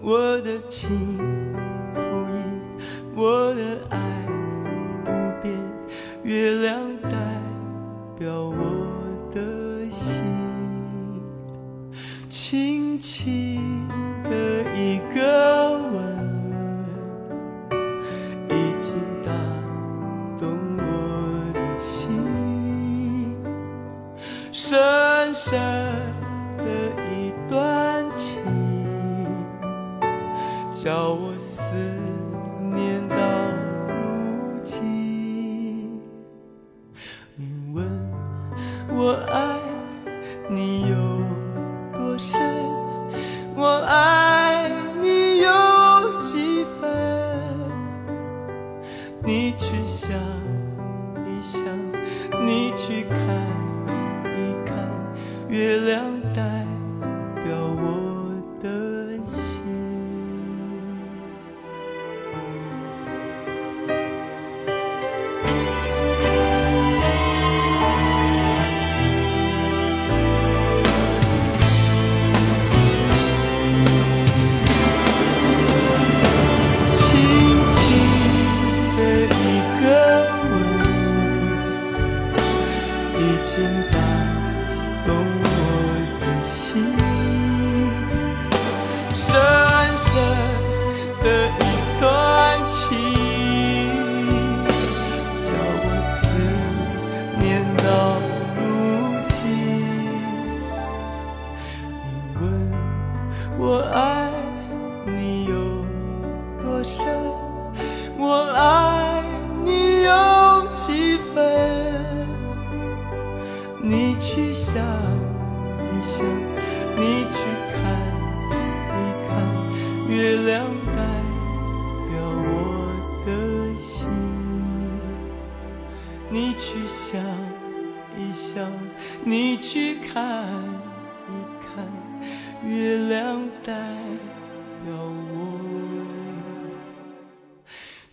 我的情不移我的爱不变月亮代表我的心。轻轻 the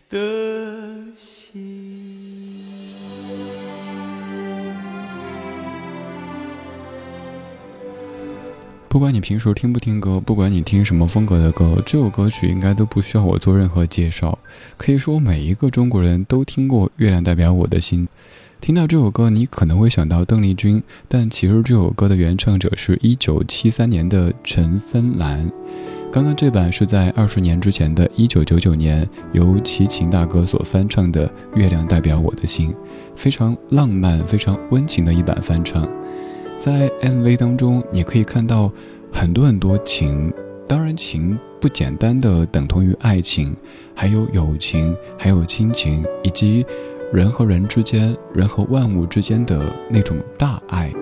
的心。不管你平时听不听歌，不管你听什么风格的歌，这首歌曲应该都不需要我做任何介绍。可以说，每一个中国人都听过《月亮代表我的心》。听到这首歌，你可能会想到邓丽君，但其实这首歌的原唱者是一九七三年的陈芬兰。刚刚这版是在二十年之前的一九九九年由齐秦大哥所翻唱的《月亮代表我的心》，非常浪漫、非常温情的一版翻唱。在 MV 当中，你可以看到很多很多情，当然情不简单的等同于爱情，还有友情，还有亲情，以及人和人之间、人和万物之间的那种大爱。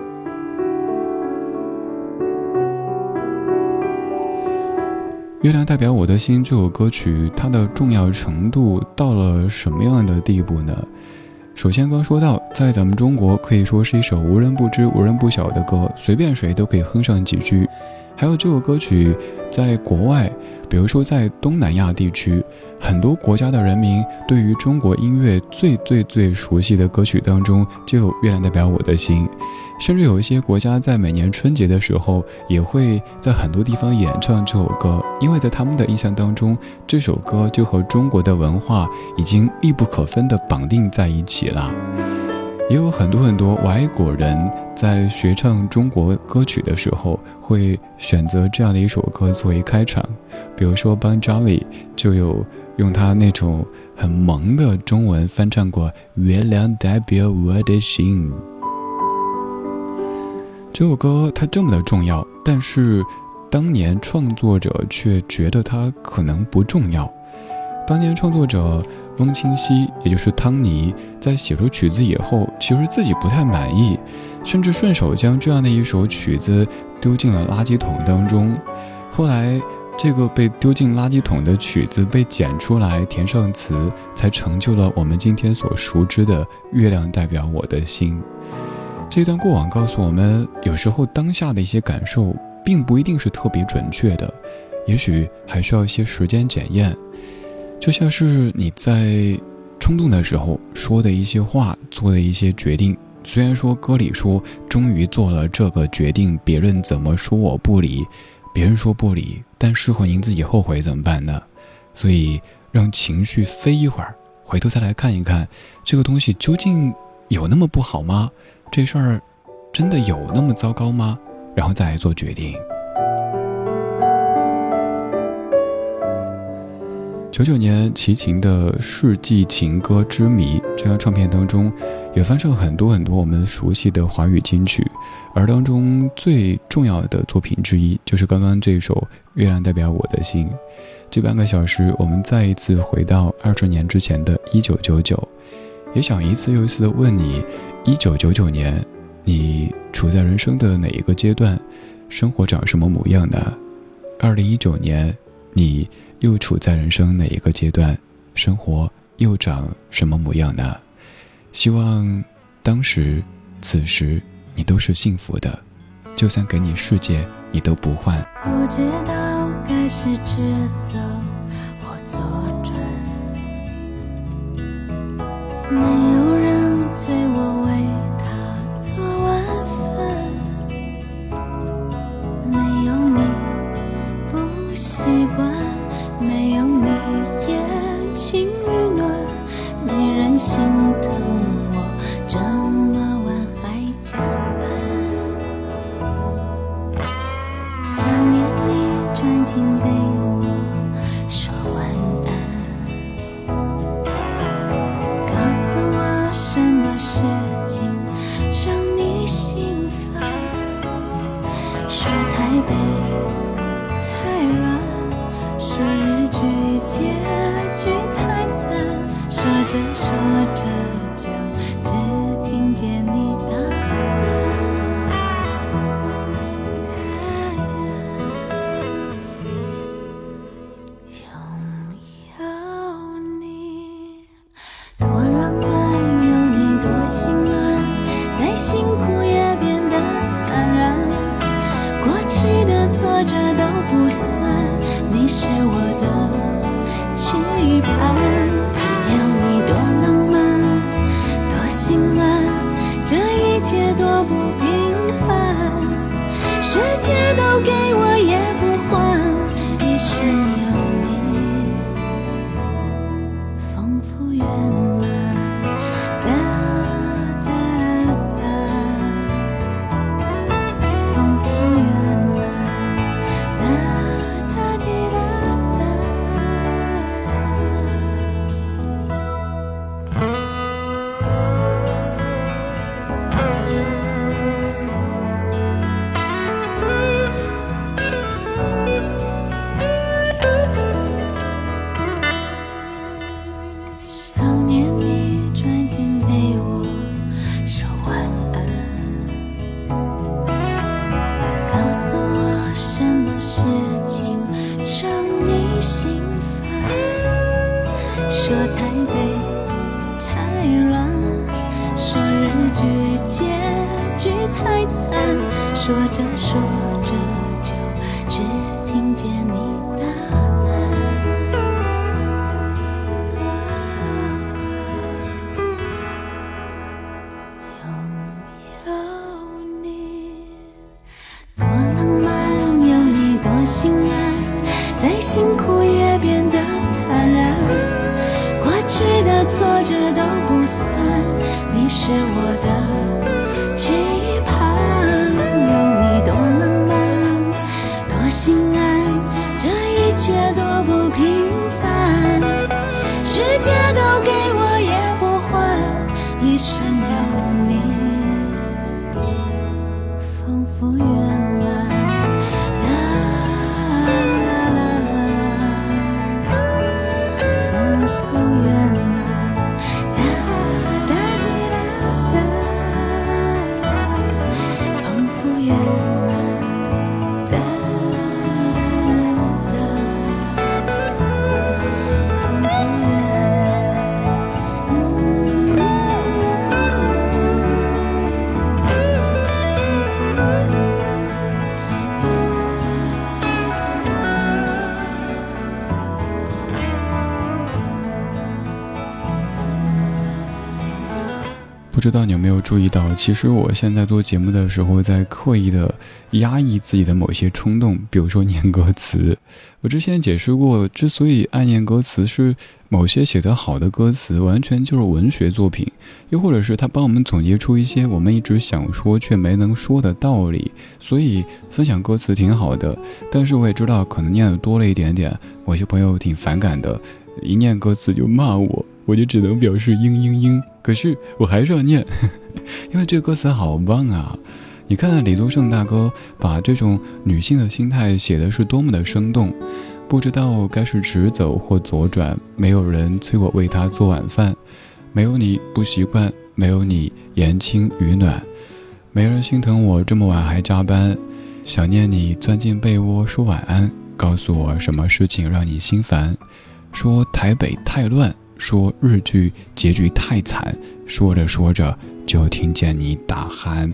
月亮代表我的心这首歌曲，它的重要程度到了什么样的地步呢？首先，刚说到，在咱们中国可以说是一首无人不知、无人不晓的歌，随便谁都可以哼上几句。还有这首歌曲，在国外，比如说在东南亚地区，很多国家的人民对于中国音乐最最最熟悉的歌曲当中，就有《月亮代表我的心》。甚至有一些国家在每年春节的时候，也会在很多地方演唱这首歌，因为在他们的印象当中，这首歌就和中国的文化已经密不可分地绑定在一起了。也有很多很多外国人在学唱中国歌曲的时候，会选择这样的一首歌作为开场。比如说，Bon Jovi 就有用他那种很萌的中文翻唱过《月亮代表我的心》。这首歌它这么的重要，但是当年创作者却觉得它可能不重要。当年创作者。翁清溪，也就是汤尼，在写出曲子以后，其实自己不太满意，甚至顺手将这样的一首曲子丢进了垃圾桶当中。后来，这个被丢进垃圾桶的曲子被剪出来，填上词，才成就了我们今天所熟知的《月亮代表我的心》。这段过往告诉我们，有时候当下的一些感受，并不一定是特别准确的，也许还需要一些时间检验。就像是你在冲动的时候说的一些话，做的一些决定。虽然说歌里说终于做了这个决定，别人怎么说我不理，别人说不理，但事后您自己后悔怎么办呢？所以让情绪飞一会儿，回头再来看一看，这个东西究竟有那么不好吗？这事儿真的有那么糟糕吗？然后再来做决定。九九年齐秦的《世纪情歌之谜》这张唱片当中，也翻唱很多很多我们熟悉的华语金曲，而当中最重要的作品之一，就是刚刚这首《月亮代表我的心》。这半个小时，我们再一次回到二十年之前的一九九九，也想一次又一次的问你：一九九九年，你处在人生的哪一个阶段？生活长什么模样呢？二零一九年，你？又处在人生哪一个阶段？生活又长什么模样呢？希望当时、此时你都是幸福的，就算给你世界，你都不换。我知道该是直走或做没有人催我为他做着，句结局太惨说着说着。知道你有没有注意到，其实我现在做节目的时候，在刻意的压抑自己的某些冲动，比如说念歌词。我之前解释过，之所以爱念歌词，是某些写得好的歌词完全就是文学作品，又或者是他帮我们总结出一些我们一直想说却没能说的道理。所以分享歌词挺好的，但是我也知道可能念的多了一点点，某些朋友挺反感的，一念歌词就骂我。我就只能表示嘤嘤嘤，可是我还是要念，因为这歌词好棒啊！你看李宗盛大哥把这种女性的心态写的是多么的生动。不知道该是直走或左转，没有人催我为他做晚饭，没有你不习惯，没有你言轻语暖，没人心疼我这么晚还加班，想念你钻进被窝说晚安，告诉我什么事情让你心烦，说台北太乱。说日剧结局太惨，说着说着就听见你打鼾，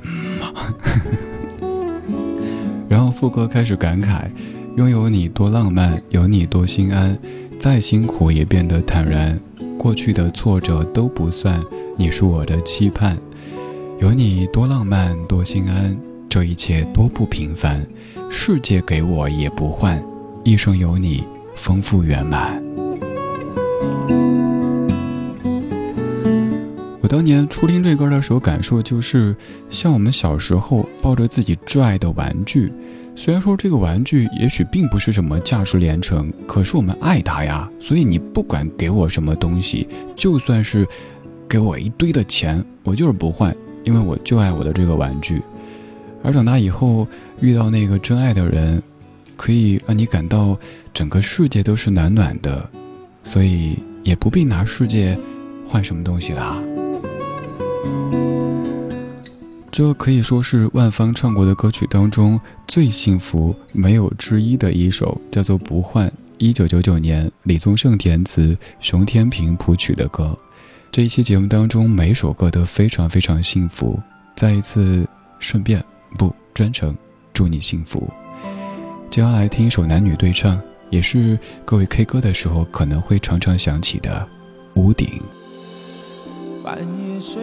然后副歌开始感慨：拥有你多浪漫，有你多心安，再辛苦也变得坦然，过去的挫折都不算，你是我的期盼，有你多浪漫多心安，这一切多不平凡，世界给我也不换，一生有你丰富圆满。当年初听这歌的时候，感受就是像我们小时候抱着自己挚爱的玩具，虽然说这个玩具也许并不是什么价值连城，可是我们爱它呀。所以你不管给我什么东西，就算是给我一堆的钱，我就是不换，因为我就爱我的这个玩具。而长大以后遇到那个真爱的人，可以让你感到整个世界都是暖暖的，所以也不必拿世界换什么东西啦。这可以说是万芳唱过的歌曲当中最幸福、没有之一的一首，叫做《不换》。一九九九年，李宗盛填词，熊天平谱曲的歌。这一期节目当中，每首歌都非常非常幸福。再一次，顺便不专程祝你幸福。接下来听一首男女对唱，也是各位 K 歌的时候可能会常常想起的《屋顶》。半夜睡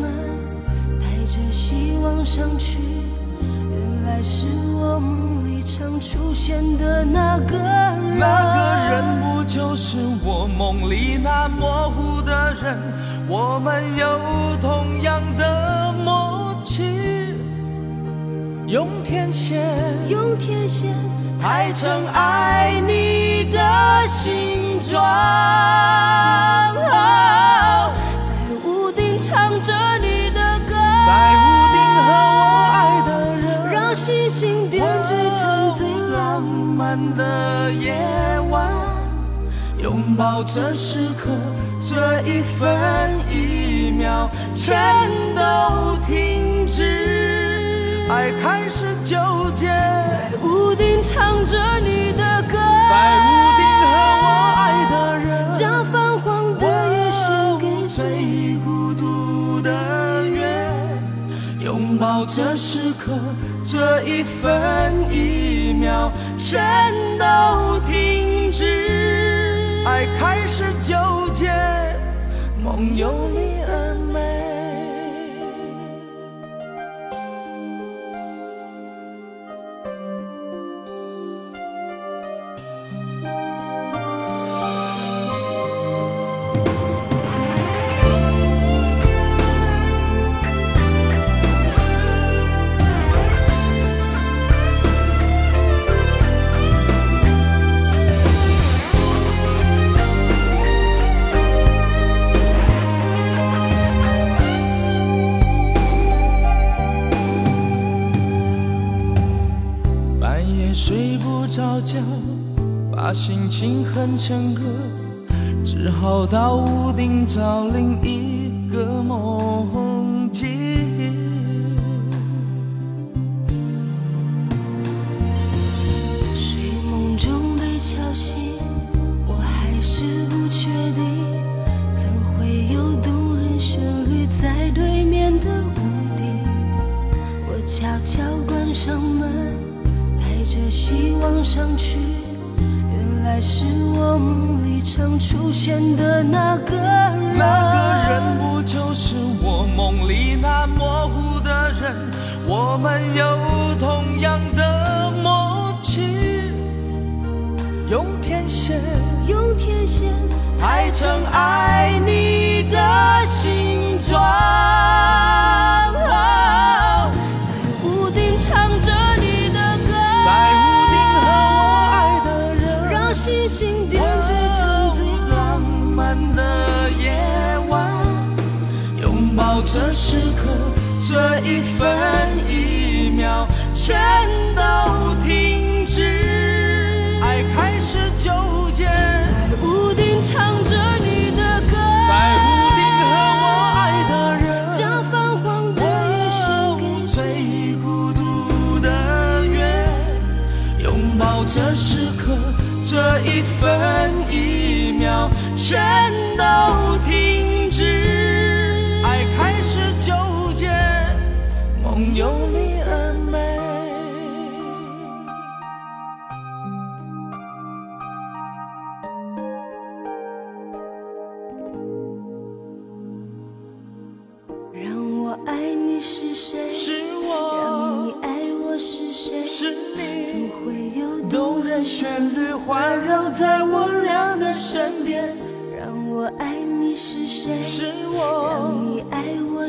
着希望上去，原来是我梦里常出现的那个人。那个人不就是我梦里那模糊的人？我们有同样的默契，用天线用天线排成爱你的形状。在屋顶唱着你在屋顶和我爱的人，让星星点缀成最浪浪漫的夜晚，拥抱这时刻，这一分一秒全都停止，爱开始纠结，在屋顶唱时刻，这一分一秒，全都停止。爱开始纠结，梦有你而美。心情很诚恳，只好到屋顶找另一个梦。是我梦里常出现的那个人。那个人不就是我梦里那模糊的人？我们有同样的默契，用天线用天线排成爱你的形状。这一分一秒，全都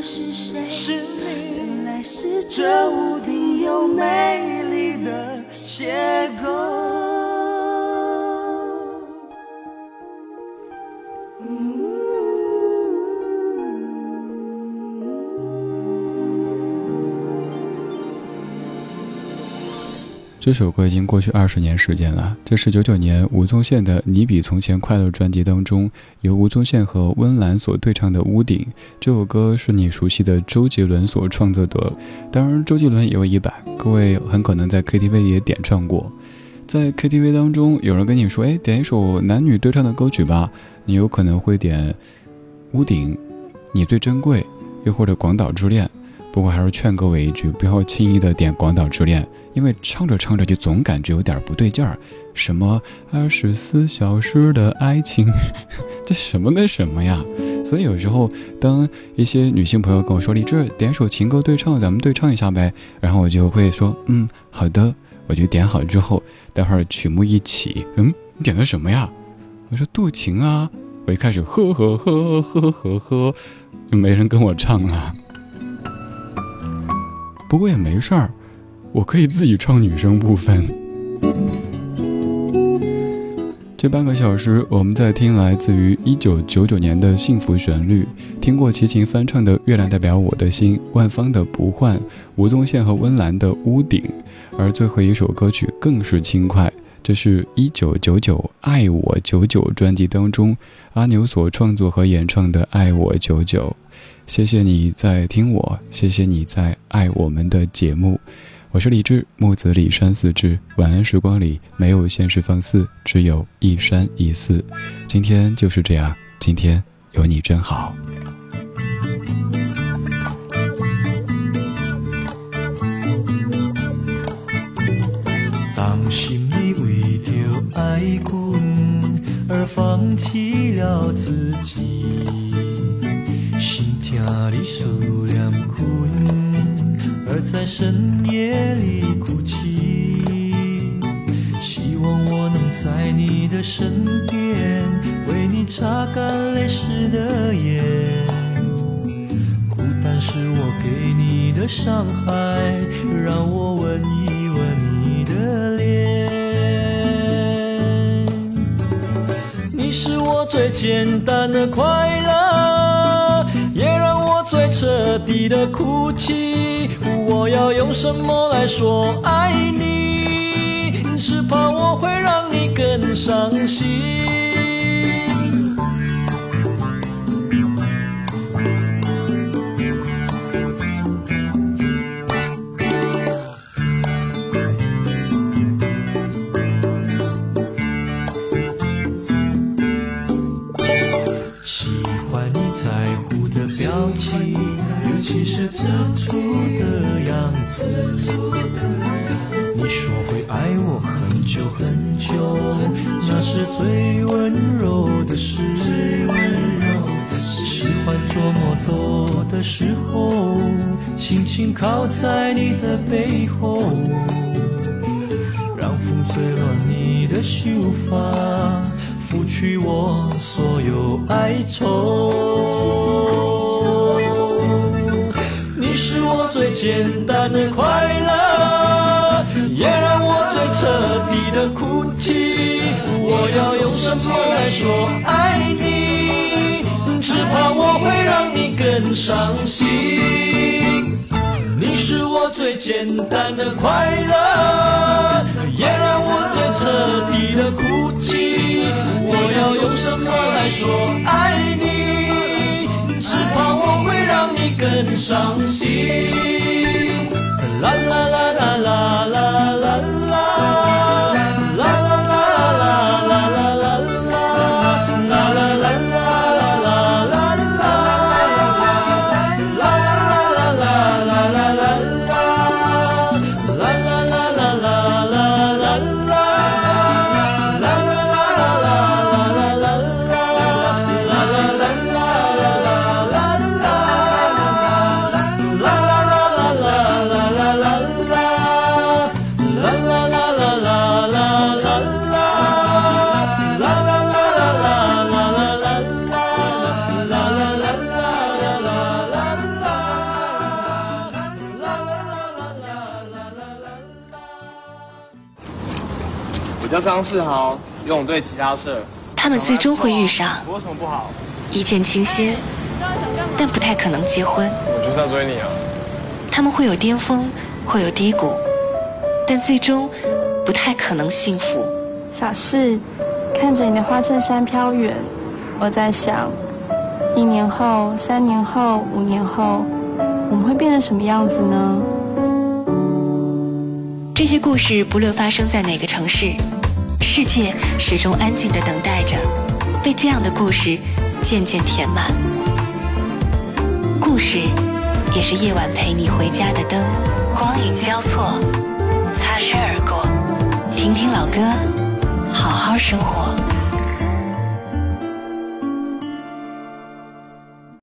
是谁？是你。原来是这屋顶有美丽的邂逅。这首歌已经过去二十年时间了，这是九九年吴宗宪的《你比从前快乐》专辑当中，由吴宗宪和温岚所对唱的《屋顶》。这首歌是你熟悉的周杰伦所创作的，当然周杰伦也有一版，各位很可能在 KTV 也点唱过。在 KTV 当中，有人跟你说：“哎，点一首男女对唱的歌曲吧。”你有可能会点《屋顶》，你最珍贵，又或者《广岛之恋》。不过还是劝各位一句，不要轻易的点《广岛之恋》，因为唱着唱着就总感觉有点不对劲儿。什么二十四小时的爱情，这什么跟什么呀？所以有时候，当一些女性朋友跟我说：“李志，点首情歌对唱，咱们对唱一下呗。”然后我就会说：“嗯，好的。”我就点好之后，待会儿曲目一起，嗯，你点的什么呀？我说渡情啊。我一开始呵呵呵呵呵呵，就没人跟我唱了。不过也没事儿，我可以自己唱女生部分。这半个小时，我们在听来自于一九九九年的幸福旋律，听过齐秦翻唱的《月亮代表我的心》，万芳的《不换》，吴宗宪和温岚的《屋顶》，而最后一首歌曲更是轻快，这是一九九九《爱我九九》专辑当中阿牛所创作和演唱的《爱我九九》。谢谢你在听我，谢谢你在爱我们的节目。我是李志，木子李山四志。晚安时光里没有现实放肆，只有一山一寺。今天就是这样，今天有你真好。当心你为着爱君而放弃了自己，心疼你思念君。而在深夜里哭泣，希望我能在你的身边，为你擦干泪湿的眼。孤单是我给你的伤害，让我吻一吻你的脸。你是我最简单的快乐，彻底的哭泣。我要用什么来说爱你？只怕我会让你更伤心。在你的背后，让风吹乱你的秀发，拂去我所有哀愁。你是我最简单的快乐，也让我最彻底的哭泣。我要用什么来说爱你？只怕我会让你更伤心。简单的快乐，也让我最彻底的哭泣。我要用什么来说爱你？只怕我会。让你更伤心，啦啦啦叫张世豪，游泳队吉他社。他们最终会遇上，我什么不好？一见倾心，但不太可能结婚。我就是要追你啊！他们会有巅峰，会有低谷，但最终不太可能幸福。小事，看着你的花衬衫飘远，我在想，一年后、三年后、五年后，我们会变成什么样子呢？这些故事不论发生在哪个城市。世界始终安静的等待着，被这样的故事渐渐填满。故事也是夜晚陪你回家的灯，光影交错，擦身而过。听听老歌，好好生活。